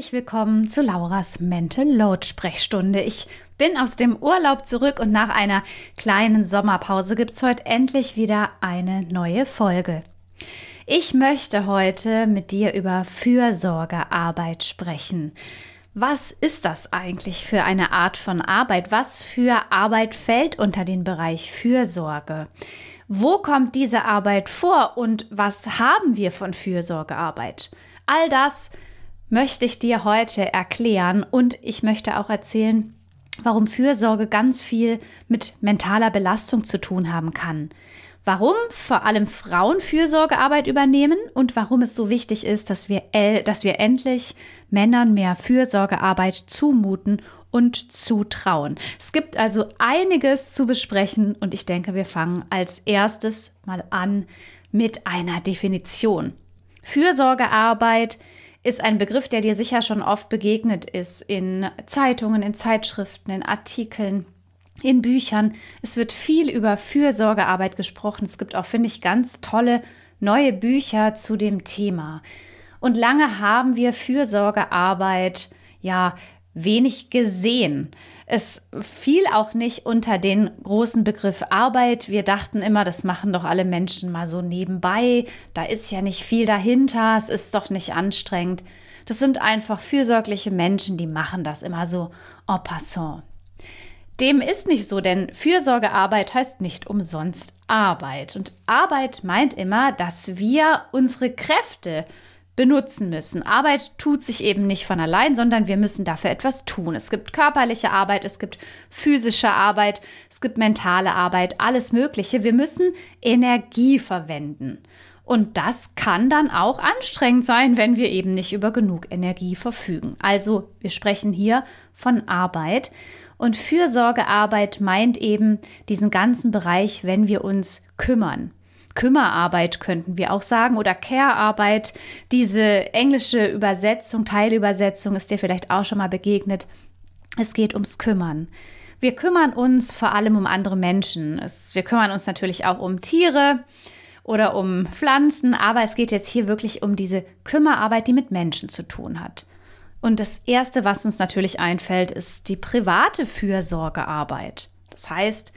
Herzlich willkommen zu Lauras Mental Load Sprechstunde. Ich bin aus dem Urlaub zurück und nach einer kleinen Sommerpause gibt es heute endlich wieder eine neue Folge. Ich möchte heute mit dir über Fürsorgearbeit sprechen. Was ist das eigentlich für eine Art von Arbeit? Was für Arbeit fällt unter den Bereich Fürsorge? Wo kommt diese Arbeit vor und was haben wir von Fürsorgearbeit? All das möchte ich dir heute erklären und ich möchte auch erzählen, warum Fürsorge ganz viel mit mentaler Belastung zu tun haben kann. Warum vor allem Frauen Fürsorgearbeit übernehmen und warum es so wichtig ist, dass wir, dass wir endlich Männern mehr Fürsorgearbeit zumuten und zutrauen. Es gibt also einiges zu besprechen und ich denke, wir fangen als erstes mal an mit einer Definition. Fürsorgearbeit ist ein Begriff, der dir sicher schon oft begegnet ist in Zeitungen, in Zeitschriften, in Artikeln, in Büchern. Es wird viel über Fürsorgearbeit gesprochen. Es gibt auch, finde ich, ganz tolle neue Bücher zu dem Thema. Und lange haben wir Fürsorgearbeit ja wenig gesehen. Es fiel auch nicht unter den großen Begriff Arbeit. Wir dachten immer, das machen doch alle Menschen mal so nebenbei. Da ist ja nicht viel dahinter. Es ist doch nicht anstrengend. Das sind einfach fürsorgliche Menschen, die machen das immer so en passant. Dem ist nicht so, denn Fürsorgearbeit heißt nicht umsonst Arbeit. Und Arbeit meint immer, dass wir unsere Kräfte benutzen müssen. Arbeit tut sich eben nicht von allein, sondern wir müssen dafür etwas tun. Es gibt körperliche Arbeit, es gibt physische Arbeit, es gibt mentale Arbeit, alles Mögliche. Wir müssen Energie verwenden. Und das kann dann auch anstrengend sein, wenn wir eben nicht über genug Energie verfügen. Also wir sprechen hier von Arbeit. Und Fürsorgearbeit meint eben diesen ganzen Bereich, wenn wir uns kümmern. Kümmerarbeit könnten wir auch sagen oder Care-Arbeit. Diese englische Übersetzung, Teilübersetzung ist dir vielleicht auch schon mal begegnet. Es geht ums Kümmern. Wir kümmern uns vor allem um andere Menschen. Es, wir kümmern uns natürlich auch um Tiere oder um Pflanzen, aber es geht jetzt hier wirklich um diese Kümmerarbeit, die mit Menschen zu tun hat. Und das Erste, was uns natürlich einfällt, ist die private Fürsorgearbeit. Das heißt,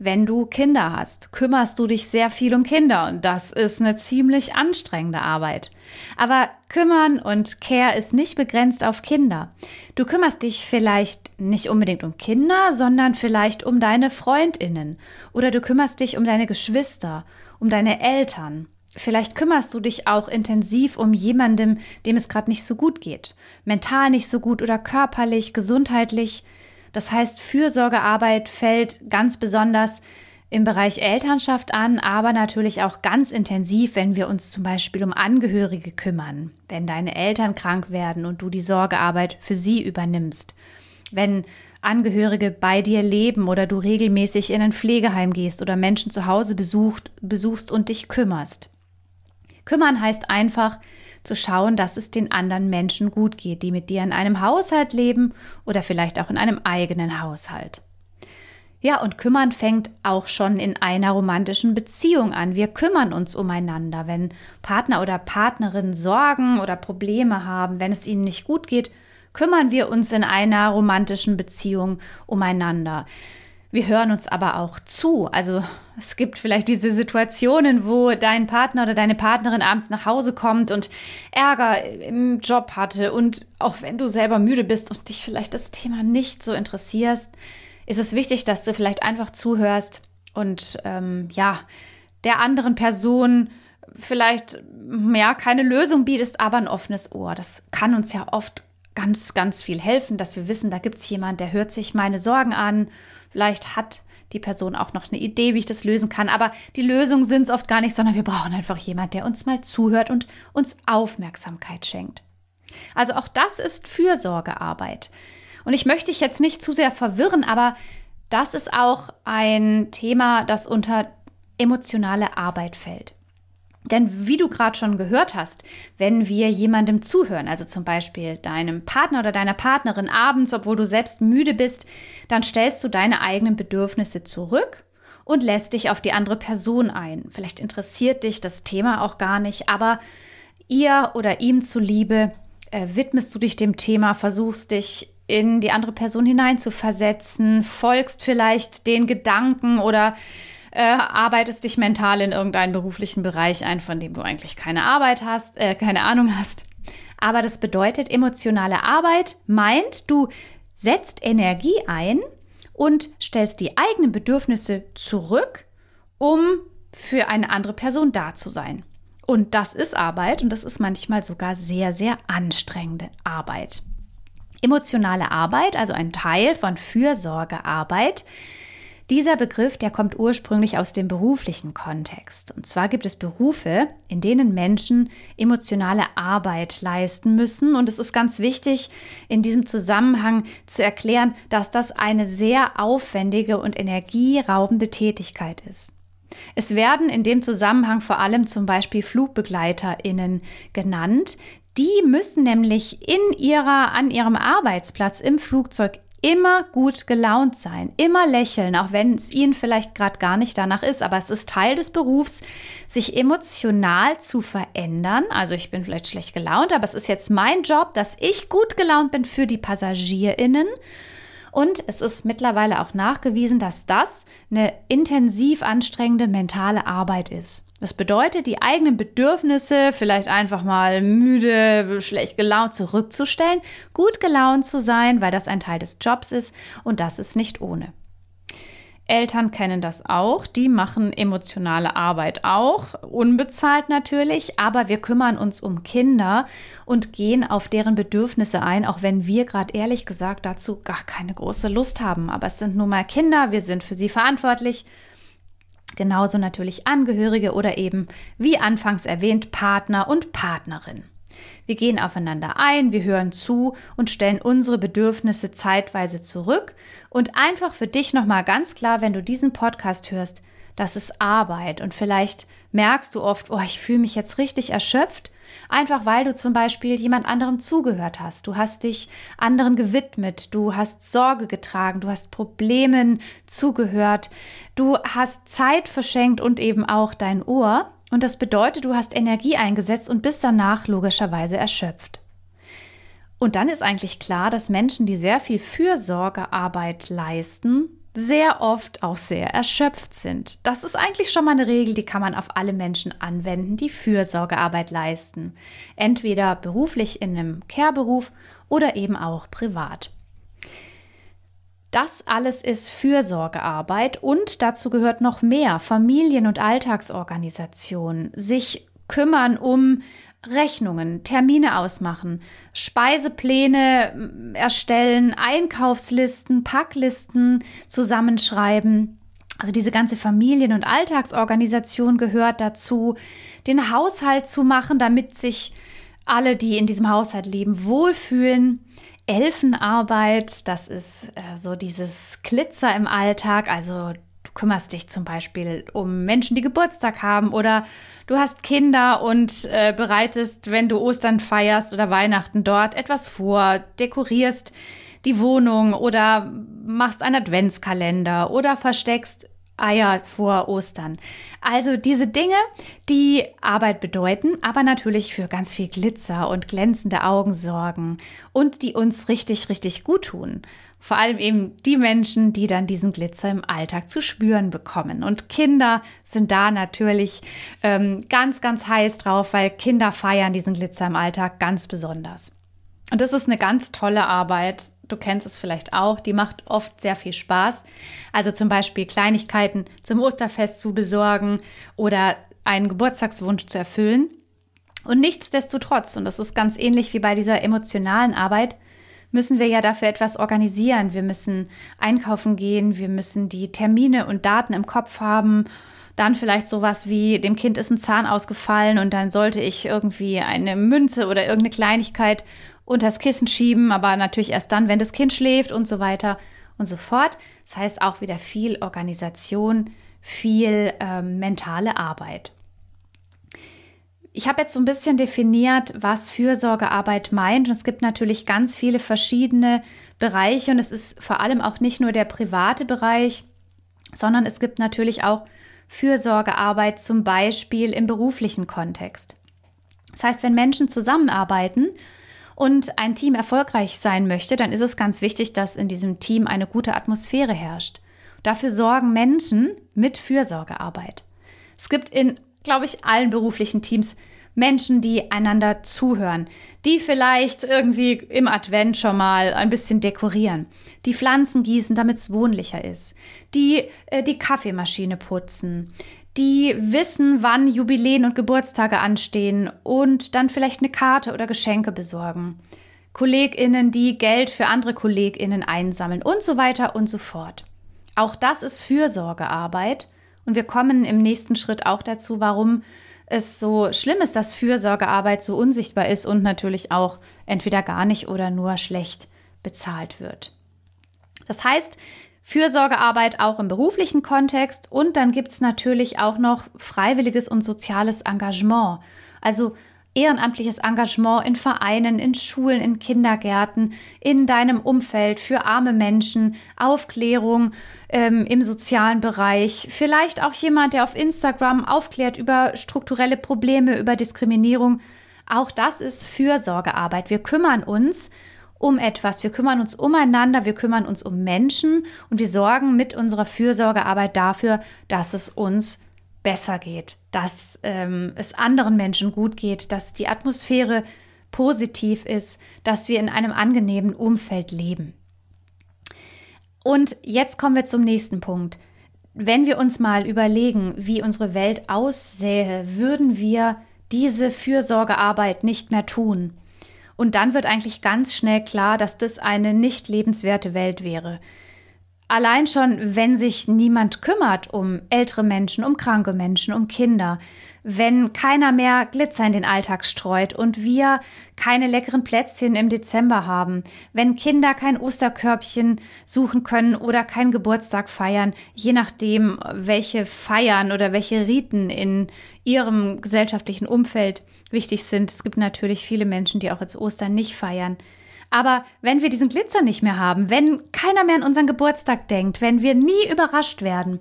wenn du Kinder hast, kümmerst du dich sehr viel um Kinder und das ist eine ziemlich anstrengende Arbeit. Aber kümmern und Care ist nicht begrenzt auf Kinder. Du kümmerst dich vielleicht nicht unbedingt um Kinder, sondern vielleicht um deine Freundinnen oder du kümmerst dich um deine Geschwister, um deine Eltern. Vielleicht kümmerst du dich auch intensiv um jemandem, dem es gerade nicht so gut geht. Mental nicht so gut oder körperlich, gesundheitlich. Das heißt, Fürsorgearbeit fällt ganz besonders im Bereich Elternschaft an, aber natürlich auch ganz intensiv, wenn wir uns zum Beispiel um Angehörige kümmern, wenn deine Eltern krank werden und du die Sorgearbeit für sie übernimmst, wenn Angehörige bei dir leben oder du regelmäßig in ein Pflegeheim gehst oder Menschen zu Hause besucht, besuchst und dich kümmerst. Kümmern heißt einfach, zu schauen, dass es den anderen Menschen gut geht, die mit dir in einem Haushalt leben oder vielleicht auch in einem eigenen Haushalt. Ja, und kümmern fängt auch schon in einer romantischen Beziehung an. Wir kümmern uns umeinander, wenn Partner oder Partnerin Sorgen oder Probleme haben, wenn es ihnen nicht gut geht, kümmern wir uns in einer romantischen Beziehung umeinander. Wir hören uns aber auch zu. Also es gibt vielleicht diese Situationen, wo dein Partner oder deine Partnerin abends nach Hause kommt und Ärger im Job hatte. Und auch wenn du selber müde bist und dich vielleicht das Thema nicht so interessierst, ist es wichtig, dass du vielleicht einfach zuhörst und ähm, ja, der anderen Person vielleicht ja keine Lösung bietest, aber ein offenes Ohr. Das kann uns ja oft ganz, ganz viel helfen, dass wir wissen, da gibt es jemand, der hört sich meine Sorgen an. Vielleicht hat die Person auch noch eine Idee, wie ich das lösen kann. Aber die Lösungen sind es oft gar nicht, sondern wir brauchen einfach jemand, der uns mal zuhört und uns Aufmerksamkeit schenkt. Also auch das ist Fürsorgearbeit. Und ich möchte dich jetzt nicht zu sehr verwirren, aber das ist auch ein Thema, das unter emotionale Arbeit fällt. Denn wie du gerade schon gehört hast, wenn wir jemandem zuhören, also zum Beispiel deinem Partner oder deiner Partnerin abends, obwohl du selbst müde bist, dann stellst du deine eigenen Bedürfnisse zurück und lässt dich auf die andere Person ein. Vielleicht interessiert dich das Thema auch gar nicht, aber ihr oder ihm zuliebe äh, widmest du dich dem Thema, versuchst dich in die andere Person hineinzuversetzen, folgst vielleicht den Gedanken oder äh, arbeitest dich mental in irgendeinen beruflichen Bereich ein, von dem du eigentlich keine Arbeit hast, äh, keine Ahnung hast. Aber das bedeutet, emotionale Arbeit meint, du setzt Energie ein und stellst die eigenen Bedürfnisse zurück, um für eine andere Person da zu sein. Und das ist Arbeit und das ist manchmal sogar sehr, sehr anstrengende Arbeit. Emotionale Arbeit, also ein Teil von Fürsorgearbeit, dieser Begriff, der kommt ursprünglich aus dem beruflichen Kontext. Und zwar gibt es Berufe, in denen Menschen emotionale Arbeit leisten müssen. Und es ist ganz wichtig, in diesem Zusammenhang zu erklären, dass das eine sehr aufwendige und energieraubende Tätigkeit ist. Es werden in dem Zusammenhang vor allem zum Beispiel FlugbegleiterInnen genannt. Die müssen nämlich in ihrer, an ihrem Arbeitsplatz im Flugzeug immer gut gelaunt sein, immer lächeln, auch wenn es ihnen vielleicht gerade gar nicht danach ist. Aber es ist Teil des Berufs, sich emotional zu verändern. Also ich bin vielleicht schlecht gelaunt, aber es ist jetzt mein Job, dass ich gut gelaunt bin für die PassagierInnen und es ist mittlerweile auch nachgewiesen, dass das eine intensiv anstrengende mentale Arbeit ist. Das bedeutet, die eigenen Bedürfnisse, vielleicht einfach mal müde, schlecht gelaunt zurückzustellen, gut gelaunt zu sein, weil das ein Teil des Jobs ist und das ist nicht ohne. Eltern kennen das auch, die machen emotionale Arbeit auch, unbezahlt natürlich, aber wir kümmern uns um Kinder und gehen auf deren Bedürfnisse ein, auch wenn wir gerade ehrlich gesagt dazu gar keine große Lust haben. Aber es sind nun mal Kinder, wir sind für sie verantwortlich. Genauso natürlich Angehörige oder eben, wie anfangs erwähnt, Partner und Partnerin. Wir gehen aufeinander ein, wir hören zu und stellen unsere Bedürfnisse zeitweise zurück. Und einfach für dich nochmal ganz klar, wenn du diesen Podcast hörst, das ist Arbeit. Und vielleicht merkst du oft, oh, ich fühle mich jetzt richtig erschöpft. Einfach weil du zum Beispiel jemand anderem zugehört hast. Du hast dich anderen gewidmet, du hast Sorge getragen, du hast Problemen zugehört, du hast Zeit verschenkt und eben auch dein Ohr. Und das bedeutet, du hast Energie eingesetzt und bist danach logischerweise erschöpft. Und dann ist eigentlich klar, dass Menschen, die sehr viel Fürsorgearbeit leisten, sehr oft auch sehr erschöpft sind. Das ist eigentlich schon mal eine Regel, die kann man auf alle Menschen anwenden, die Fürsorgearbeit leisten. Entweder beruflich in einem Care-Beruf oder eben auch privat. Das alles ist Fürsorgearbeit und dazu gehört noch mehr Familien- und Alltagsorganisation, sich kümmern um Rechnungen, Termine ausmachen, Speisepläne erstellen, Einkaufslisten, Packlisten zusammenschreiben. Also diese ganze Familien- und Alltagsorganisation gehört dazu, den Haushalt zu machen, damit sich alle, die in diesem Haushalt leben, wohlfühlen. Elfenarbeit, das ist äh, so dieses Glitzer im Alltag. Also du kümmerst dich zum Beispiel um Menschen, die Geburtstag haben oder du hast Kinder und äh, bereitest, wenn du Ostern feierst oder Weihnachten dort etwas vor, dekorierst die Wohnung oder machst einen Adventskalender oder versteckst Eier vor Ostern. Also diese Dinge, die Arbeit bedeuten, aber natürlich für ganz viel Glitzer und glänzende Augen sorgen und die uns richtig, richtig gut tun. Vor allem eben die Menschen, die dann diesen Glitzer im Alltag zu spüren bekommen. Und Kinder sind da natürlich ähm, ganz, ganz heiß drauf, weil Kinder feiern diesen Glitzer im Alltag ganz besonders. Und das ist eine ganz tolle Arbeit, du kennst es vielleicht auch, die macht oft sehr viel Spaß. Also zum Beispiel Kleinigkeiten zum Osterfest zu besorgen oder einen Geburtstagswunsch zu erfüllen. Und nichtsdestotrotz, und das ist ganz ähnlich wie bei dieser emotionalen Arbeit, müssen wir ja dafür etwas organisieren. Wir müssen einkaufen gehen, wir müssen die Termine und Daten im Kopf haben. Dann vielleicht sowas wie, dem Kind ist ein Zahn ausgefallen und dann sollte ich irgendwie eine Münze oder irgendeine Kleinigkeit unters Kissen schieben, aber natürlich erst dann, wenn das Kind schläft und so weiter und so fort. Das heißt auch wieder viel Organisation, viel äh, mentale Arbeit. Ich habe jetzt so ein bisschen definiert, was Fürsorgearbeit meint. Und es gibt natürlich ganz viele verschiedene Bereiche und es ist vor allem auch nicht nur der private Bereich, sondern es gibt natürlich auch Fürsorgearbeit zum Beispiel im beruflichen Kontext. Das heißt, wenn Menschen zusammenarbeiten und ein Team erfolgreich sein möchte, dann ist es ganz wichtig, dass in diesem Team eine gute Atmosphäre herrscht. Dafür sorgen Menschen mit Fürsorgearbeit. Es gibt in glaube ich, allen beruflichen Teams Menschen, die einander zuhören, die vielleicht irgendwie im Advent schon mal ein bisschen dekorieren, die Pflanzen gießen, damit es wohnlicher ist, die äh, die Kaffeemaschine putzen, die wissen, wann Jubiläen und Geburtstage anstehen und dann vielleicht eine Karte oder Geschenke besorgen. KollegInnen, die Geld für andere KollegInnen einsammeln und so weiter und so fort. Auch das ist Fürsorgearbeit und wir kommen im nächsten Schritt auch dazu, warum es so schlimm ist, dass Fürsorgearbeit so unsichtbar ist und natürlich auch entweder gar nicht oder nur schlecht bezahlt wird. Das heißt, Fürsorgearbeit auch im beruflichen Kontext und dann gibt es natürlich auch noch freiwilliges und soziales Engagement. Also ehrenamtliches Engagement in Vereinen, in Schulen, in Kindergärten, in deinem Umfeld für arme Menschen, Aufklärung ähm, im sozialen Bereich, vielleicht auch jemand, der auf Instagram aufklärt über strukturelle Probleme, über Diskriminierung. Auch das ist Fürsorgearbeit. Wir kümmern uns um etwas, wir kümmern uns umeinander, wir kümmern uns um Menschen und wir sorgen mit unserer Fürsorgearbeit dafür, dass es uns besser geht, dass ähm, es anderen Menschen gut geht, dass die Atmosphäre positiv ist, dass wir in einem angenehmen Umfeld leben. Und jetzt kommen wir zum nächsten Punkt. Wenn wir uns mal überlegen, wie unsere Welt aussähe, würden wir diese Fürsorgearbeit nicht mehr tun. Und dann wird eigentlich ganz schnell klar, dass das eine nicht lebenswerte Welt wäre. Allein schon, wenn sich niemand kümmert um ältere Menschen, um kranke Menschen, um Kinder, wenn keiner mehr Glitzer in den Alltag streut und wir keine leckeren Plätzchen im Dezember haben, wenn Kinder kein Osterkörbchen suchen können oder keinen Geburtstag feiern, je nachdem, welche Feiern oder welche Riten in ihrem gesellschaftlichen Umfeld wichtig sind. Es gibt natürlich viele Menschen, die auch jetzt Ostern nicht feiern. Aber wenn wir diesen Glitzer nicht mehr haben, wenn keiner mehr an unseren Geburtstag denkt, wenn wir nie überrascht werden,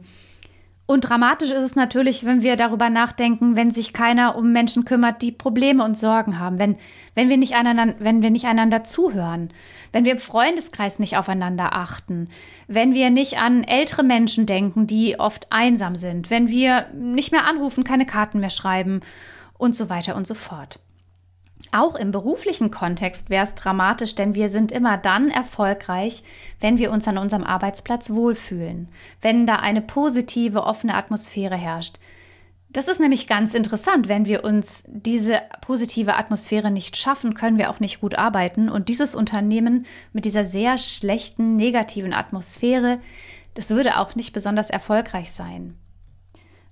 und dramatisch ist es natürlich, wenn wir darüber nachdenken, wenn sich keiner um Menschen kümmert, die Probleme und Sorgen haben, wenn, wenn, wir, nicht einander, wenn wir nicht einander zuhören, wenn wir im Freundeskreis nicht aufeinander achten, wenn wir nicht an ältere Menschen denken, die oft einsam sind, wenn wir nicht mehr anrufen, keine Karten mehr schreiben und so weiter und so fort. Auch im beruflichen Kontext wäre es dramatisch, denn wir sind immer dann erfolgreich, wenn wir uns an unserem Arbeitsplatz wohlfühlen, wenn da eine positive, offene Atmosphäre herrscht. Das ist nämlich ganz interessant. Wenn wir uns diese positive Atmosphäre nicht schaffen, können wir auch nicht gut arbeiten. Und dieses Unternehmen mit dieser sehr schlechten, negativen Atmosphäre, das würde auch nicht besonders erfolgreich sein.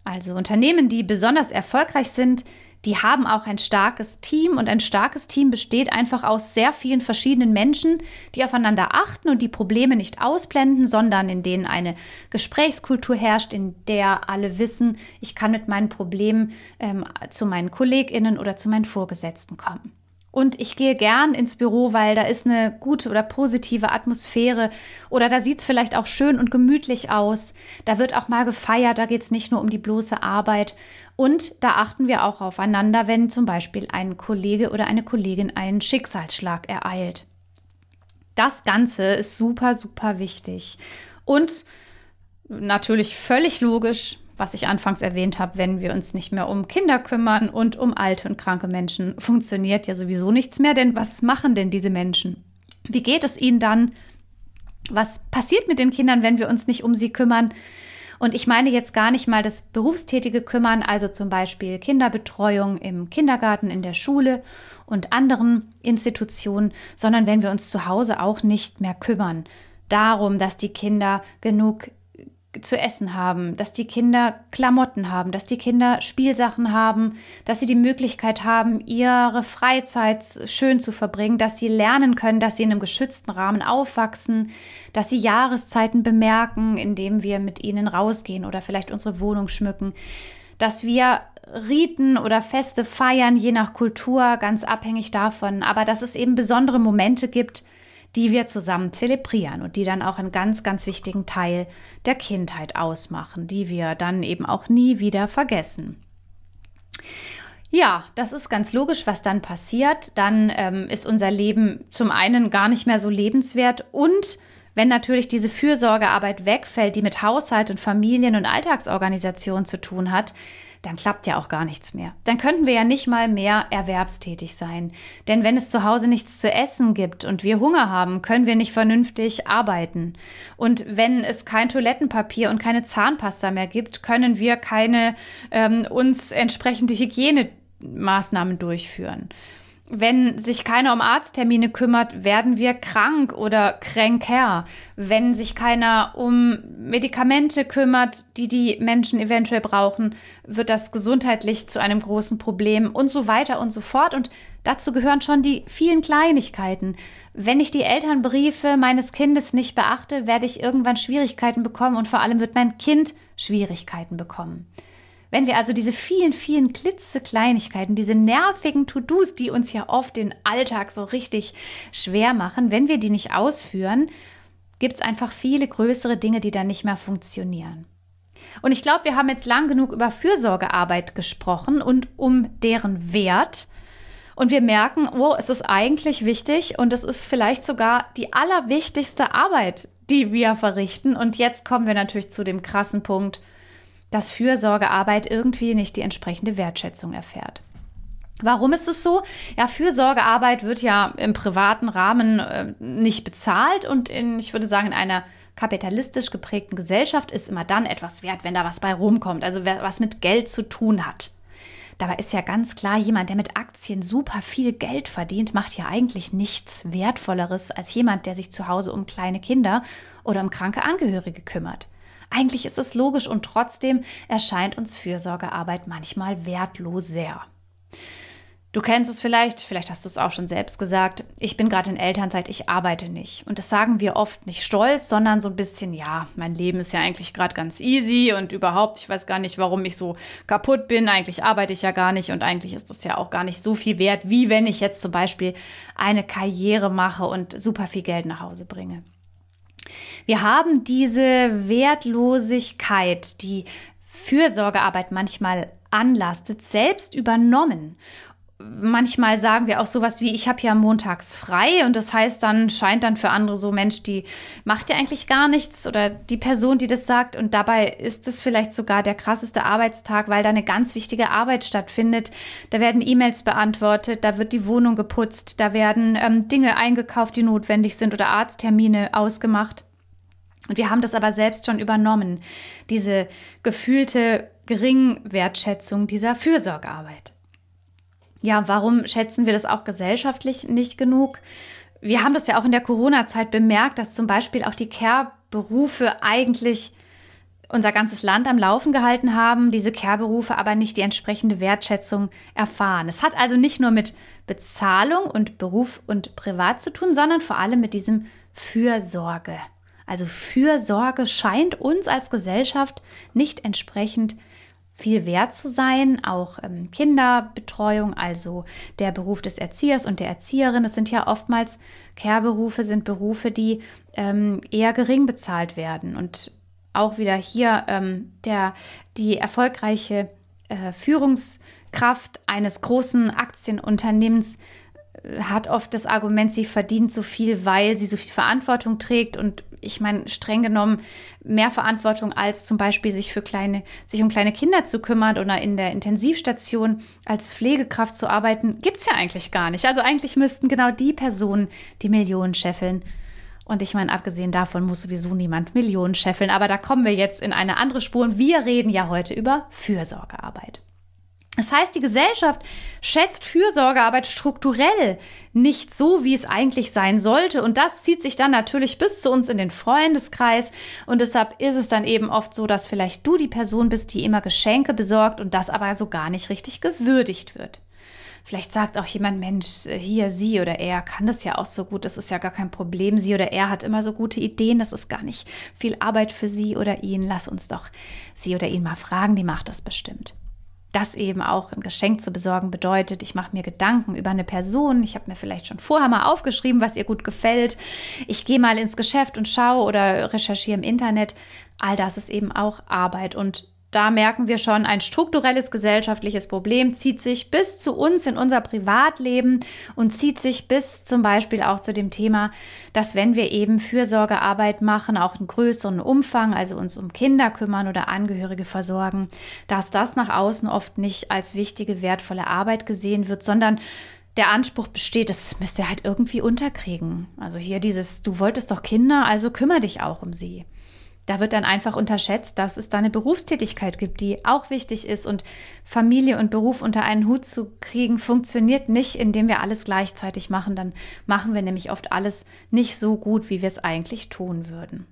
Also Unternehmen, die besonders erfolgreich sind, die haben auch ein starkes Team und ein starkes Team besteht einfach aus sehr vielen verschiedenen Menschen, die aufeinander achten und die Probleme nicht ausblenden, sondern in denen eine Gesprächskultur herrscht, in der alle wissen, ich kann mit meinen Problemen ähm, zu meinen Kolleginnen oder zu meinen Vorgesetzten kommen. Und ich gehe gern ins Büro, weil da ist eine gute oder positive Atmosphäre oder da sieht es vielleicht auch schön und gemütlich aus. Da wird auch mal gefeiert, da geht es nicht nur um die bloße Arbeit. Und da achten wir auch aufeinander, wenn zum Beispiel ein Kollege oder eine Kollegin einen Schicksalsschlag ereilt. Das Ganze ist super, super wichtig. Und natürlich völlig logisch, was ich anfangs erwähnt habe, wenn wir uns nicht mehr um Kinder kümmern und um alte und kranke Menschen, funktioniert ja sowieso nichts mehr. Denn was machen denn diese Menschen? Wie geht es ihnen dann? Was passiert mit den Kindern, wenn wir uns nicht um sie kümmern? Und ich meine jetzt gar nicht mal das berufstätige Kümmern, also zum Beispiel Kinderbetreuung im Kindergarten, in der Schule und anderen Institutionen, sondern wenn wir uns zu Hause auch nicht mehr kümmern darum, dass die Kinder genug zu essen haben, dass die Kinder Klamotten haben, dass die Kinder Spielsachen haben, dass sie die Möglichkeit haben, ihre Freizeit schön zu verbringen, dass sie lernen können, dass sie in einem geschützten Rahmen aufwachsen, dass sie Jahreszeiten bemerken, indem wir mit ihnen rausgehen oder vielleicht unsere Wohnung schmücken, dass wir Riten oder Feste feiern, je nach Kultur, ganz abhängig davon, aber dass es eben besondere Momente gibt, die wir zusammen zelebrieren und die dann auch einen ganz, ganz wichtigen Teil der Kindheit ausmachen, die wir dann eben auch nie wieder vergessen. Ja, das ist ganz logisch, was dann passiert. Dann ähm, ist unser Leben zum einen gar nicht mehr so lebenswert und wenn natürlich diese Fürsorgearbeit wegfällt, die mit Haushalt und Familien und Alltagsorganisation zu tun hat, dann klappt ja auch gar nichts mehr. Dann könnten wir ja nicht mal mehr erwerbstätig sein. Denn wenn es zu Hause nichts zu essen gibt und wir Hunger haben, können wir nicht vernünftig arbeiten. Und wenn es kein Toilettenpapier und keine Zahnpasta mehr gibt, können wir keine ähm, uns entsprechende Hygienemaßnahmen durchführen. Wenn sich keiner um Arzttermine kümmert, werden wir krank oder kränker. Wenn sich keiner um Medikamente kümmert, die die Menschen eventuell brauchen, wird das gesundheitlich zu einem großen Problem und so weiter und so fort. Und dazu gehören schon die vielen Kleinigkeiten. Wenn ich die Elternbriefe meines Kindes nicht beachte, werde ich irgendwann Schwierigkeiten bekommen und vor allem wird mein Kind Schwierigkeiten bekommen. Wenn wir also diese vielen, vielen klitzekleinigkeiten, diese nervigen To-Dos, die uns ja oft den Alltag so richtig schwer machen, wenn wir die nicht ausführen, gibt es einfach viele größere Dinge, die dann nicht mehr funktionieren. Und ich glaube, wir haben jetzt lang genug über Fürsorgearbeit gesprochen und um deren Wert. Und wir merken, oh, es ist eigentlich wichtig und es ist vielleicht sogar die allerwichtigste Arbeit, die wir verrichten. Und jetzt kommen wir natürlich zu dem krassen Punkt, dass Fürsorgearbeit irgendwie nicht die entsprechende Wertschätzung erfährt. Warum ist es so? Ja, Fürsorgearbeit wird ja im privaten Rahmen äh, nicht bezahlt und in, ich würde sagen, in einer kapitalistisch geprägten Gesellschaft ist immer dann etwas wert, wenn da was bei rumkommt, also was mit Geld zu tun hat. Dabei ist ja ganz klar, jemand, der mit Aktien super viel Geld verdient, macht ja eigentlich nichts Wertvolleres als jemand, der sich zu Hause um kleine Kinder oder um kranke Angehörige kümmert. Eigentlich ist es logisch und trotzdem erscheint uns Fürsorgearbeit manchmal wertloser. Du kennst es vielleicht, vielleicht hast du es auch schon selbst gesagt. Ich bin gerade in Elternzeit, ich arbeite nicht. Und das sagen wir oft nicht stolz, sondern so ein bisschen, ja, mein Leben ist ja eigentlich gerade ganz easy und überhaupt, ich weiß gar nicht, warum ich so kaputt bin. Eigentlich arbeite ich ja gar nicht und eigentlich ist das ja auch gar nicht so viel wert, wie wenn ich jetzt zum Beispiel eine Karriere mache und super viel Geld nach Hause bringe. Wir haben diese Wertlosigkeit, die Fürsorgearbeit manchmal anlastet, selbst übernommen manchmal sagen wir auch sowas wie, ich habe ja montags frei und das heißt dann, scheint dann für andere so, Mensch, die macht ja eigentlich gar nichts oder die Person, die das sagt und dabei ist es vielleicht sogar der krasseste Arbeitstag, weil da eine ganz wichtige Arbeit stattfindet. Da werden E-Mails beantwortet, da wird die Wohnung geputzt, da werden ähm, Dinge eingekauft, die notwendig sind oder Arzttermine ausgemacht. Und wir haben das aber selbst schon übernommen, diese gefühlte Geringwertschätzung dieser Fürsorgearbeit. Ja, warum schätzen wir das auch gesellschaftlich nicht genug? Wir haben das ja auch in der Corona-Zeit bemerkt, dass zum Beispiel auch die Care-Berufe eigentlich unser ganzes Land am Laufen gehalten haben, diese Care-Berufe aber nicht die entsprechende Wertschätzung erfahren. Es hat also nicht nur mit Bezahlung und Beruf und Privat zu tun, sondern vor allem mit diesem Fürsorge. Also Fürsorge scheint uns als Gesellschaft nicht entsprechend viel wert zu sein. Auch ähm, Kinderbetreuung, also der Beruf des Erziehers und der Erzieherin. Es sind ja oftmals Care-Berufe, sind Berufe, die ähm, eher gering bezahlt werden. Und auch wieder hier ähm, der, die erfolgreiche äh, Führungskraft eines großen Aktienunternehmens hat oft das Argument, sie verdient so viel, weil sie so viel Verantwortung trägt und ich meine, streng genommen mehr Verantwortung als zum Beispiel sich für kleine, sich um kleine Kinder zu kümmern oder in der Intensivstation als Pflegekraft zu arbeiten, gibt es ja eigentlich gar nicht. Also eigentlich müssten genau die Personen die Millionen scheffeln. Und ich meine, abgesehen davon muss sowieso niemand Millionen scheffeln, aber da kommen wir jetzt in eine andere Spur und wir reden ja heute über Fürsorgearbeit. Das heißt, die Gesellschaft schätzt Fürsorgearbeit strukturell nicht so, wie es eigentlich sein sollte. Und das zieht sich dann natürlich bis zu uns in den Freundeskreis. Und deshalb ist es dann eben oft so, dass vielleicht du die Person bist, die immer Geschenke besorgt und das aber so gar nicht richtig gewürdigt wird. Vielleicht sagt auch jemand, Mensch, hier, sie oder er kann das ja auch so gut, das ist ja gar kein Problem. Sie oder er hat immer so gute Ideen, das ist gar nicht viel Arbeit für sie oder ihn. Lass uns doch sie oder ihn mal fragen, die macht das bestimmt das eben auch ein Geschenk zu besorgen bedeutet. Ich mache mir Gedanken über eine Person. Ich habe mir vielleicht schon vorher mal aufgeschrieben, was ihr gut gefällt. Ich gehe mal ins Geschäft und schaue oder recherchiere im Internet. All das ist eben auch Arbeit und da merken wir schon, ein strukturelles gesellschaftliches Problem zieht sich bis zu uns in unser Privatleben und zieht sich bis zum Beispiel auch zu dem Thema, dass wenn wir eben Fürsorgearbeit machen, auch in größeren Umfang, also uns um Kinder kümmern oder Angehörige versorgen, dass das nach außen oft nicht als wichtige, wertvolle Arbeit gesehen wird, sondern der Anspruch besteht, das müsst ihr halt irgendwie unterkriegen. Also hier dieses, du wolltest doch Kinder, also kümmere dich auch um sie. Da wird dann einfach unterschätzt, dass es da eine Berufstätigkeit gibt, die auch wichtig ist. Und Familie und Beruf unter einen Hut zu kriegen, funktioniert nicht, indem wir alles gleichzeitig machen. Dann machen wir nämlich oft alles nicht so gut, wie wir es eigentlich tun würden.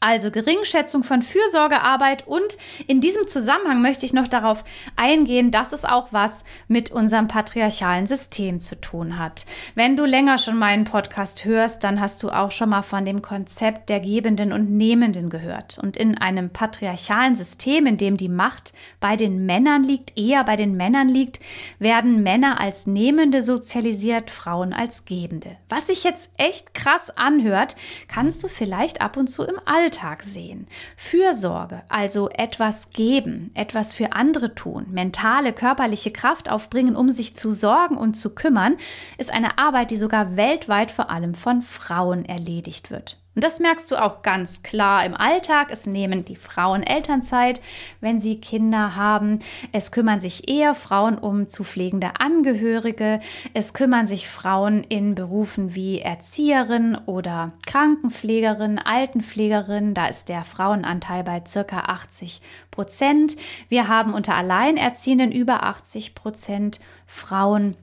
Also Geringschätzung von Fürsorgearbeit und in diesem Zusammenhang möchte ich noch darauf eingehen, dass es auch was mit unserem patriarchalen System zu tun hat. Wenn du länger schon meinen Podcast hörst, dann hast du auch schon mal von dem Konzept der Gebenden und Nehmenden gehört. Und in einem patriarchalen System, in dem die Macht bei den Männern liegt, eher bei den Männern liegt, werden Männer als Nehmende sozialisiert, Frauen als Gebende. Was sich jetzt echt krass anhört, kannst du vielleicht ab und zu im Alltag Alltag sehen. Fürsorge, also etwas geben, etwas für andere tun, mentale, körperliche Kraft aufbringen, um sich zu sorgen und zu kümmern, ist eine Arbeit, die sogar weltweit vor allem von Frauen erledigt wird. Und das merkst du auch ganz klar im Alltag. Es nehmen die Frauen Elternzeit, wenn sie Kinder haben. Es kümmern sich eher Frauen um zu pflegende Angehörige. Es kümmern sich Frauen in Berufen wie Erzieherin oder Krankenpflegerin, Altenpflegerin. Da ist der Frauenanteil bei circa 80 Prozent. Wir haben unter Alleinerziehenden über 80 Prozent Frauen.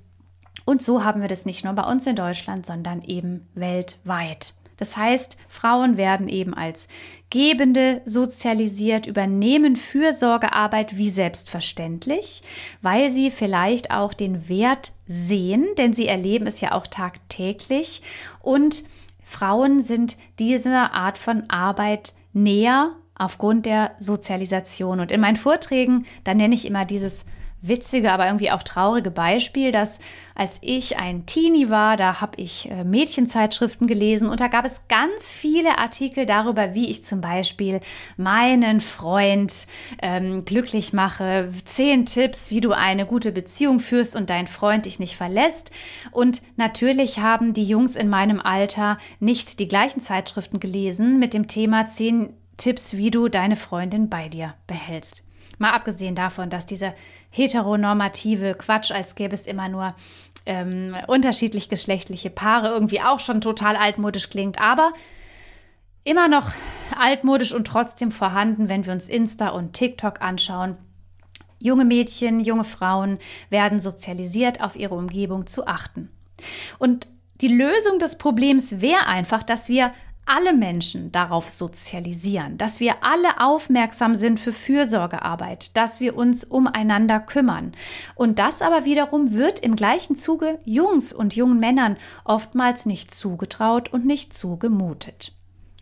Und so haben wir das nicht nur bei uns in Deutschland, sondern eben weltweit. Das heißt, Frauen werden eben als Gebende sozialisiert, übernehmen Fürsorgearbeit wie selbstverständlich, weil sie vielleicht auch den Wert sehen, denn sie erleben es ja auch tagtäglich. Und Frauen sind dieser Art von Arbeit näher aufgrund der Sozialisation. Und in meinen Vorträgen, da nenne ich immer dieses witzige, aber irgendwie auch traurige Beispiel, dass als ich ein Teenie war, da habe ich äh, Mädchenzeitschriften gelesen und da gab es ganz viele Artikel darüber, wie ich zum Beispiel meinen Freund ähm, glücklich mache, zehn Tipps, wie du eine gute Beziehung führst und dein Freund dich nicht verlässt. Und natürlich haben die Jungs in meinem Alter nicht die gleichen Zeitschriften gelesen mit dem Thema zehn Tipps, wie du deine Freundin bei dir behältst. Mal abgesehen davon, dass dieser heteronormative Quatsch, als gäbe es immer nur ähm, unterschiedlich geschlechtliche Paare, irgendwie auch schon total altmodisch klingt, aber immer noch altmodisch und trotzdem vorhanden, wenn wir uns Insta und TikTok anschauen. Junge Mädchen, junge Frauen werden sozialisiert, auf ihre Umgebung zu achten. Und die Lösung des Problems wäre einfach, dass wir alle Menschen darauf sozialisieren, dass wir alle aufmerksam sind für Fürsorgearbeit, dass wir uns umeinander kümmern. Und das aber wiederum wird im gleichen Zuge Jungs und jungen Männern oftmals nicht zugetraut und nicht zugemutet.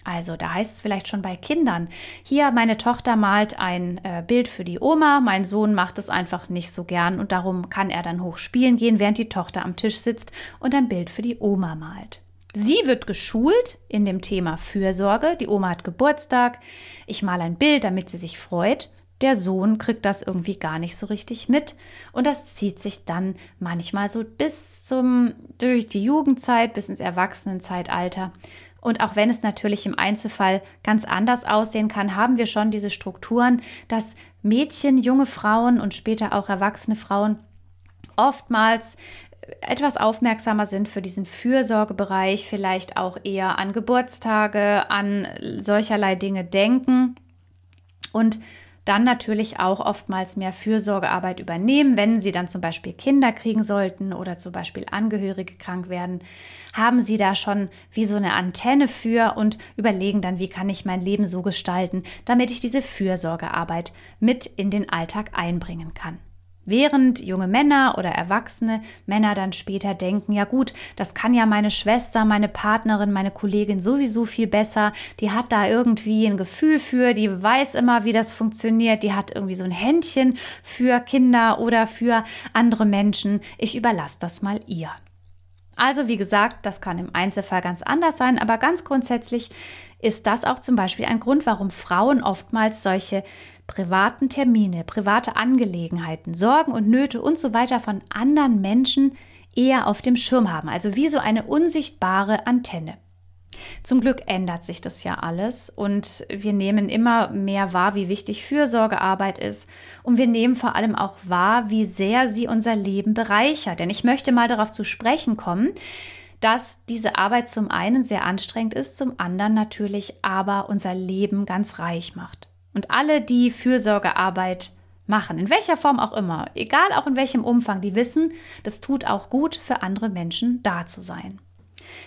Also da heißt es vielleicht schon bei Kindern, hier meine Tochter malt ein äh, Bild für die Oma, mein Sohn macht es einfach nicht so gern und darum kann er dann hoch spielen gehen, während die Tochter am Tisch sitzt und ein Bild für die Oma malt. Sie wird geschult in dem Thema Fürsorge. Die Oma hat Geburtstag. Ich male ein Bild, damit sie sich freut. Der Sohn kriegt das irgendwie gar nicht so richtig mit. Und das zieht sich dann manchmal so bis zum, durch die Jugendzeit, bis ins Erwachsenenzeitalter. Und auch wenn es natürlich im Einzelfall ganz anders aussehen kann, haben wir schon diese Strukturen, dass Mädchen, junge Frauen und später auch erwachsene Frauen oftmals etwas aufmerksamer sind für diesen Fürsorgebereich, vielleicht auch eher an Geburtstage, an solcherlei Dinge denken und dann natürlich auch oftmals mehr Fürsorgearbeit übernehmen, wenn sie dann zum Beispiel Kinder kriegen sollten oder zum Beispiel Angehörige krank werden, haben sie da schon wie so eine Antenne für und überlegen dann, wie kann ich mein Leben so gestalten, damit ich diese Fürsorgearbeit mit in den Alltag einbringen kann. Während junge Männer oder erwachsene Männer dann später denken, ja gut, das kann ja meine Schwester, meine Partnerin, meine Kollegin sowieso viel besser, die hat da irgendwie ein Gefühl für, die weiß immer, wie das funktioniert, die hat irgendwie so ein Händchen für Kinder oder für andere Menschen, ich überlasse das mal ihr. Also wie gesagt, das kann im Einzelfall ganz anders sein, aber ganz grundsätzlich ist das auch zum Beispiel ein Grund, warum Frauen oftmals solche privaten Termine, private Angelegenheiten, Sorgen und Nöte und so weiter von anderen Menschen eher auf dem Schirm haben, also wie so eine unsichtbare Antenne. Zum Glück ändert sich das ja alles und wir nehmen immer mehr wahr, wie wichtig Fürsorgearbeit ist und wir nehmen vor allem auch wahr, wie sehr sie unser Leben bereichert. Denn ich möchte mal darauf zu sprechen kommen, dass diese Arbeit zum einen sehr anstrengend ist, zum anderen natürlich aber unser Leben ganz reich macht. Und alle, die Fürsorgearbeit machen, in welcher Form auch immer, egal auch in welchem Umfang, die wissen, das tut auch gut für andere Menschen da zu sein.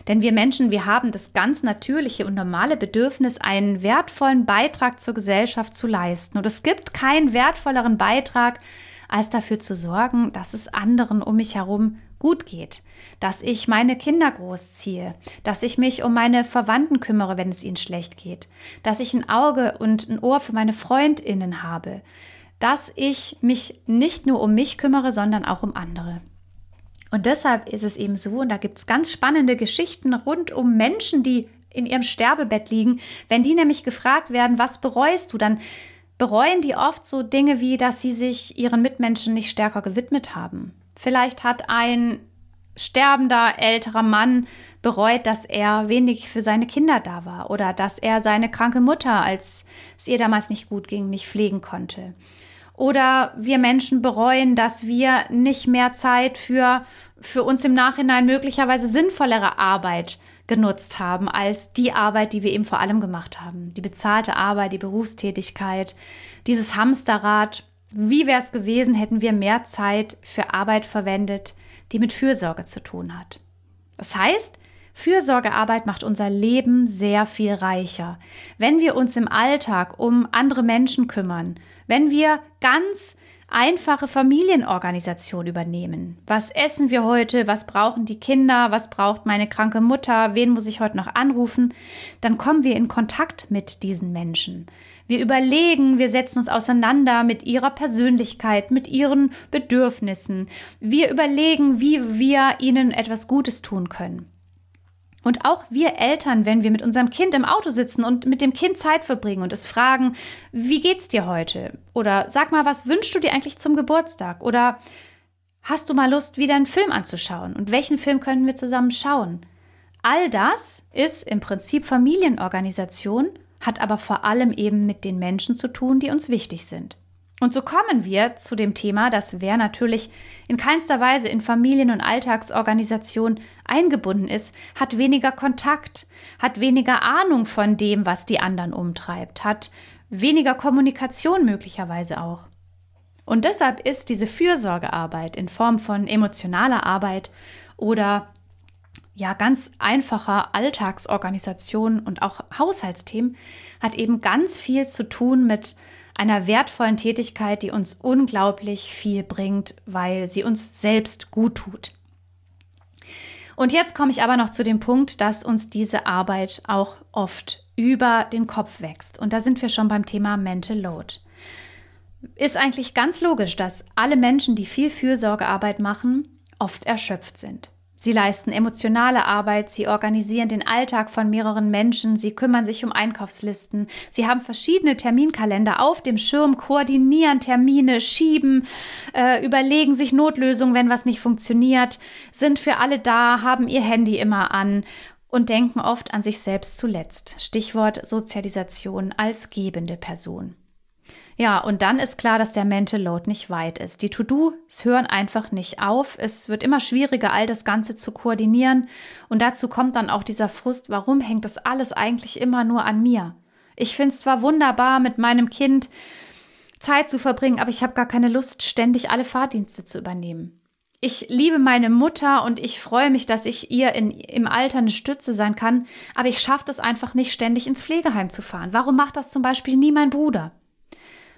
Denn wir Menschen, wir haben das ganz natürliche und normale Bedürfnis, einen wertvollen Beitrag zur Gesellschaft zu leisten. Und es gibt keinen wertvolleren Beitrag, als dafür zu sorgen, dass es anderen um mich herum gut geht, dass ich meine Kinder großziehe, dass ich mich um meine Verwandten kümmere, wenn es ihnen schlecht geht, dass ich ein Auge und ein Ohr für meine Freundinnen habe, dass ich mich nicht nur um mich kümmere, sondern auch um andere. Und deshalb ist es eben so, und da gibt es ganz spannende Geschichten rund um Menschen, die in ihrem Sterbebett liegen. Wenn die nämlich gefragt werden, was bereust du, dann bereuen die oft so Dinge wie, dass sie sich ihren Mitmenschen nicht stärker gewidmet haben. Vielleicht hat ein sterbender älterer Mann bereut, dass er wenig für seine Kinder da war oder dass er seine kranke Mutter, als es ihr damals nicht gut ging, nicht pflegen konnte. Oder wir Menschen bereuen, dass wir nicht mehr Zeit für, für uns im Nachhinein möglicherweise sinnvollere Arbeit genutzt haben als die Arbeit, die wir eben vor allem gemacht haben. Die bezahlte Arbeit, die Berufstätigkeit, dieses Hamsterrad. Wie wäre es gewesen, hätten wir mehr Zeit für Arbeit verwendet, die mit Fürsorge zu tun hat? Das heißt, Fürsorgearbeit macht unser Leben sehr viel reicher. Wenn wir uns im Alltag um andere Menschen kümmern, wenn wir ganz einfache Familienorganisation übernehmen. Was essen wir heute? Was brauchen die Kinder? Was braucht meine kranke Mutter? Wen muss ich heute noch anrufen? Dann kommen wir in Kontakt mit diesen Menschen. Wir überlegen, wir setzen uns auseinander mit ihrer Persönlichkeit, mit ihren Bedürfnissen. Wir überlegen, wie wir ihnen etwas Gutes tun können. Und auch wir Eltern, wenn wir mit unserem Kind im Auto sitzen und mit dem Kind Zeit verbringen und es fragen, wie geht's dir heute? Oder sag mal, was wünschst du dir eigentlich zum Geburtstag? Oder hast du mal Lust, wieder einen Film anzuschauen? Und welchen Film können wir zusammen schauen? All das ist im Prinzip Familienorganisation, hat aber vor allem eben mit den Menschen zu tun, die uns wichtig sind. Und so kommen wir zu dem Thema, dass wer natürlich in keinster Weise in Familien- und Alltagsorganisation eingebunden ist, hat weniger Kontakt, hat weniger Ahnung von dem, was die anderen umtreibt, hat weniger Kommunikation möglicherweise auch. Und deshalb ist diese Fürsorgearbeit in Form von emotionaler Arbeit oder ja ganz einfacher Alltagsorganisation und auch Haushaltsthemen hat eben ganz viel zu tun mit einer wertvollen Tätigkeit, die uns unglaublich viel bringt, weil sie uns selbst gut tut. Und jetzt komme ich aber noch zu dem Punkt, dass uns diese Arbeit auch oft über den Kopf wächst. Und da sind wir schon beim Thema Mental Load. Ist eigentlich ganz logisch, dass alle Menschen, die viel Fürsorgearbeit machen, oft erschöpft sind. Sie leisten emotionale Arbeit, sie organisieren den Alltag von mehreren Menschen, sie kümmern sich um Einkaufslisten, sie haben verschiedene Terminkalender auf dem Schirm, koordinieren Termine, schieben, äh, überlegen sich Notlösungen, wenn was nicht funktioniert, sind für alle da, haben ihr Handy immer an und denken oft an sich selbst zuletzt. Stichwort Sozialisation als gebende Person. Ja, und dann ist klar, dass der Mental Load nicht weit ist. Die To-Dos hören einfach nicht auf. Es wird immer schwieriger, all das Ganze zu koordinieren. Und dazu kommt dann auch dieser Frust, warum hängt das alles eigentlich immer nur an mir? Ich finde es zwar wunderbar, mit meinem Kind Zeit zu verbringen, aber ich habe gar keine Lust, ständig alle Fahrdienste zu übernehmen. Ich liebe meine Mutter und ich freue mich, dass ich ihr in, im Alter eine Stütze sein kann, aber ich schaffe es einfach nicht, ständig ins Pflegeheim zu fahren. Warum macht das zum Beispiel nie mein Bruder?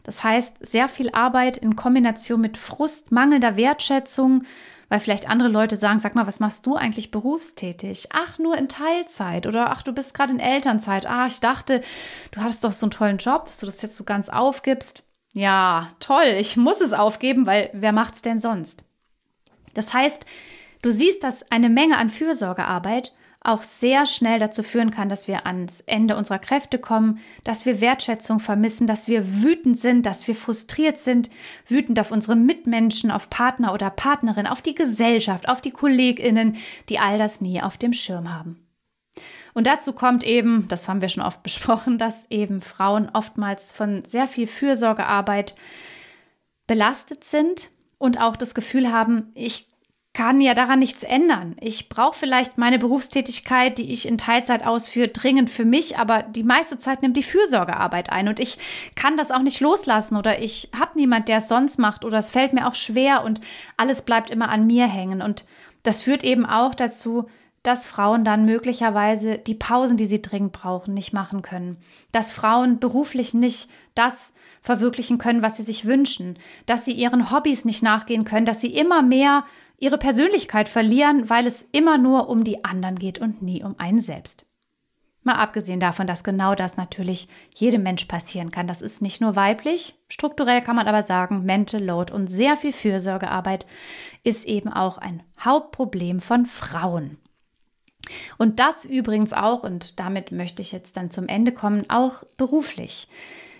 Das heißt, sehr viel Arbeit in Kombination mit Frust, mangelnder Wertschätzung, weil vielleicht andere Leute sagen, sag mal, was machst du eigentlich berufstätig? Ach, nur in Teilzeit oder ach, du bist gerade in Elternzeit. Ah, ich dachte, du hattest doch so einen tollen Job, dass du das jetzt so ganz aufgibst. Ja, toll, ich muss es aufgeben, weil wer macht's denn sonst? Das heißt, du siehst, dass eine Menge an Fürsorgearbeit auch sehr schnell dazu führen kann, dass wir ans Ende unserer Kräfte kommen, dass wir Wertschätzung vermissen, dass wir wütend sind, dass wir frustriert sind, wütend auf unsere Mitmenschen, auf Partner oder Partnerin, auf die Gesellschaft, auf die Kolleginnen, die all das nie auf dem Schirm haben. Und dazu kommt eben, das haben wir schon oft besprochen, dass eben Frauen oftmals von sehr viel Fürsorgearbeit belastet sind und auch das Gefühl haben, ich kann ja daran nichts ändern. Ich brauche vielleicht meine Berufstätigkeit, die ich in Teilzeit ausführe, dringend für mich, aber die meiste Zeit nimmt die Fürsorgearbeit ein und ich kann das auch nicht loslassen oder ich habe niemand, der es sonst macht oder es fällt mir auch schwer und alles bleibt immer an mir hängen und das führt eben auch dazu, dass Frauen dann möglicherweise die Pausen, die sie dringend brauchen, nicht machen können. Dass Frauen beruflich nicht das verwirklichen können, was sie sich wünschen. Dass sie ihren Hobbys nicht nachgehen können. Dass sie immer mehr ihre Persönlichkeit verlieren, weil es immer nur um die anderen geht und nie um einen selbst. Mal abgesehen davon, dass genau das natürlich jedem Mensch passieren kann. Das ist nicht nur weiblich. Strukturell kann man aber sagen, Mental Load und sehr viel Fürsorgearbeit ist eben auch ein Hauptproblem von Frauen. Und das übrigens auch, und damit möchte ich jetzt dann zum Ende kommen, auch beruflich.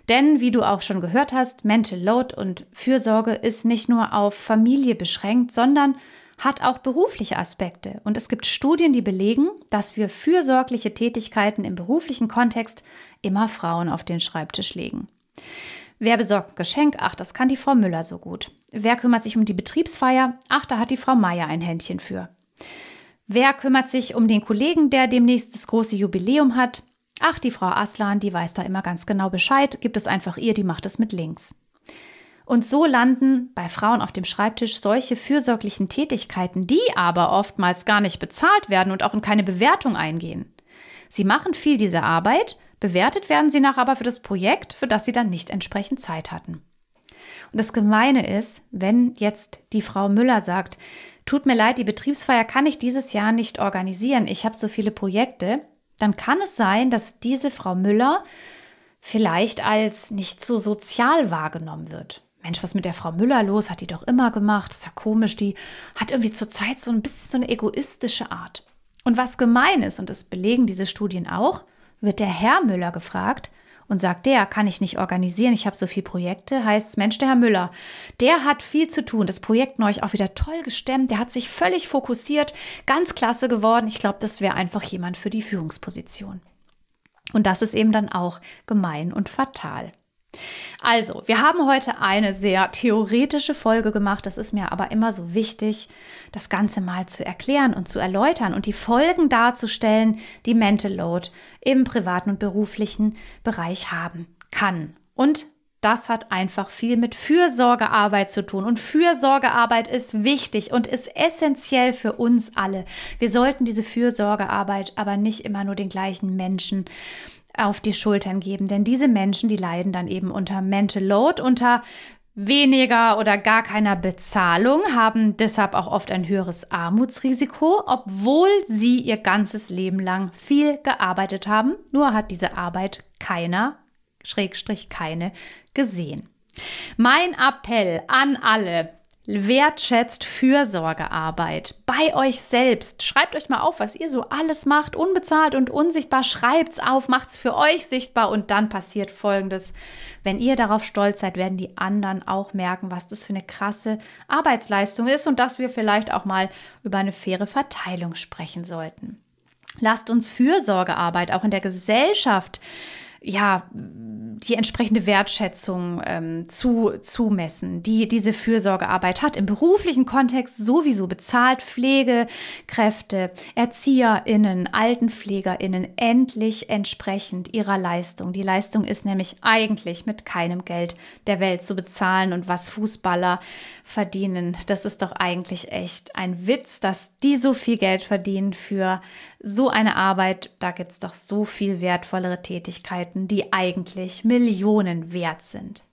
Denn, wie du auch schon gehört hast, Mental Load und Fürsorge ist nicht nur auf Familie beschränkt, sondern hat auch berufliche Aspekte. Und es gibt Studien, die belegen, dass wir fürsorgliche Tätigkeiten im beruflichen Kontext immer Frauen auf den Schreibtisch legen. Wer besorgt ein Geschenk? Ach, das kann die Frau Müller so gut. Wer kümmert sich um die Betriebsfeier? Ach, da hat die Frau Meier ein Händchen für. Wer kümmert sich um den Kollegen, der demnächst das große Jubiläum hat? Ach, die Frau Aslan, die weiß da immer ganz genau Bescheid, gibt es einfach ihr, die macht es mit links. Und so landen bei Frauen auf dem Schreibtisch solche fürsorglichen Tätigkeiten, die aber oftmals gar nicht bezahlt werden und auch in keine Bewertung eingehen. Sie machen viel dieser Arbeit, bewertet werden sie nachher aber für das Projekt, für das sie dann nicht entsprechend Zeit hatten. Und das Gemeine ist, wenn jetzt die Frau Müller sagt, tut mir leid, die Betriebsfeier kann ich dieses Jahr nicht organisieren, ich habe so viele Projekte, dann kann es sein, dass diese Frau Müller vielleicht als nicht so sozial wahrgenommen wird. Mensch, was mit der Frau Müller los? Hat die doch immer gemacht. ist ja komisch. Die hat irgendwie zurzeit so ein bisschen so eine egoistische Art. Und was gemein ist, und das belegen diese Studien auch, wird der Herr Müller gefragt, und sagt, der kann ich nicht organisieren, ich habe so viele Projekte, heißt es, Mensch, der Herr Müller, der hat viel zu tun. Das Projekt neulich auch wieder toll gestemmt, der hat sich völlig fokussiert, ganz klasse geworden. Ich glaube, das wäre einfach jemand für die Führungsposition. Und das ist eben dann auch gemein und fatal. Also, wir haben heute eine sehr theoretische Folge gemacht. Das ist mir aber immer so wichtig, das Ganze mal zu erklären und zu erläutern und die Folgen darzustellen, die Mental Load im privaten und beruflichen Bereich haben kann. Und das hat einfach viel mit Fürsorgearbeit zu tun. Und Fürsorgearbeit ist wichtig und ist essentiell für uns alle. Wir sollten diese Fürsorgearbeit aber nicht immer nur den gleichen Menschen auf die Schultern geben. Denn diese Menschen, die leiden dann eben unter Mental Load, unter weniger oder gar keiner Bezahlung, haben deshalb auch oft ein höheres Armutsrisiko, obwohl sie ihr ganzes Leben lang viel gearbeitet haben. Nur hat diese Arbeit keiner, Schrägstrich keine, gesehen. Mein Appell an alle, wertschätzt Fürsorgearbeit bei euch selbst. Schreibt euch mal auf, was ihr so alles macht, unbezahlt und unsichtbar. Schreibt's auf, macht's für euch sichtbar und dann passiert Folgendes. Wenn ihr darauf stolz seid, werden die anderen auch merken, was das für eine krasse Arbeitsleistung ist und dass wir vielleicht auch mal über eine faire Verteilung sprechen sollten. Lasst uns Fürsorgearbeit auch in der Gesellschaft ja, die entsprechende Wertschätzung ähm, zu, zumessen, die diese Fürsorgearbeit hat. Im beruflichen Kontext sowieso bezahlt Pflegekräfte, ErzieherInnen, AltenpflegerInnen endlich entsprechend ihrer Leistung. Die Leistung ist nämlich eigentlich mit keinem Geld der Welt zu bezahlen und was Fußballer verdienen, das ist doch eigentlich echt ein Witz, dass die so viel Geld verdienen für so eine Arbeit. Da gibt es doch so viel wertvollere Tätigkeiten, die eigentlich Millionen wert sind.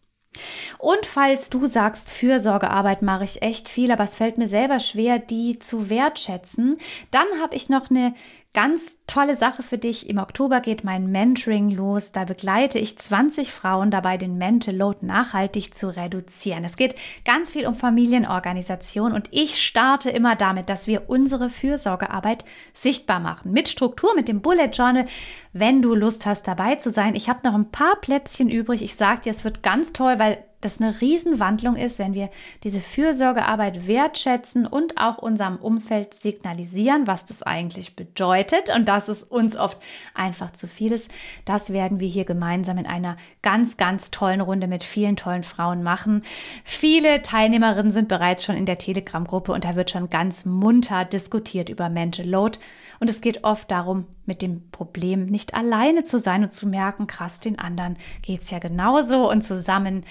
Und falls du sagst, Fürsorgearbeit mache ich echt viel, aber es fällt mir selber schwer, die zu wertschätzen, dann habe ich noch eine Ganz tolle Sache für dich. Im Oktober geht mein Mentoring los. Da begleite ich 20 Frauen dabei, den Mental Load nachhaltig zu reduzieren. Es geht ganz viel um Familienorganisation und ich starte immer damit, dass wir unsere Fürsorgearbeit sichtbar machen. Mit Struktur, mit dem Bullet Journal, wenn du Lust hast, dabei zu sein. Ich habe noch ein paar Plätzchen übrig. Ich sage dir, es wird ganz toll, weil das eine Riesenwandlung ist, wenn wir diese Fürsorgearbeit wertschätzen und auch unserem Umfeld signalisieren, was das eigentlich bedeutet und dass es uns oft einfach zu viel ist. Das werden wir hier gemeinsam in einer ganz, ganz tollen Runde mit vielen tollen Frauen machen. Viele Teilnehmerinnen sind bereits schon in der Telegram-Gruppe und da wird schon ganz munter diskutiert über Mental Load. Und es geht oft darum, mit dem Problem nicht alleine zu sein und zu merken, krass, den anderen geht es ja genauso und zusammen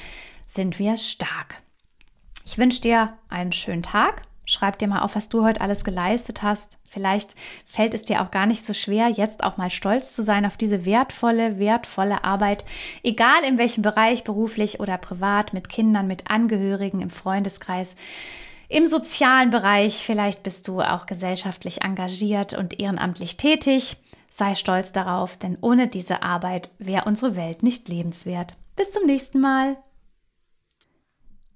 sind wir stark. Ich wünsche dir einen schönen Tag. Schreib dir mal auf, was du heute alles geleistet hast. Vielleicht fällt es dir auch gar nicht so schwer, jetzt auch mal stolz zu sein auf diese wertvolle, wertvolle Arbeit, egal in welchem Bereich, beruflich oder privat, mit Kindern, mit Angehörigen, im Freundeskreis, im sozialen Bereich. Vielleicht bist du auch gesellschaftlich engagiert und ehrenamtlich tätig. Sei stolz darauf, denn ohne diese Arbeit wäre unsere Welt nicht lebenswert. Bis zum nächsten Mal.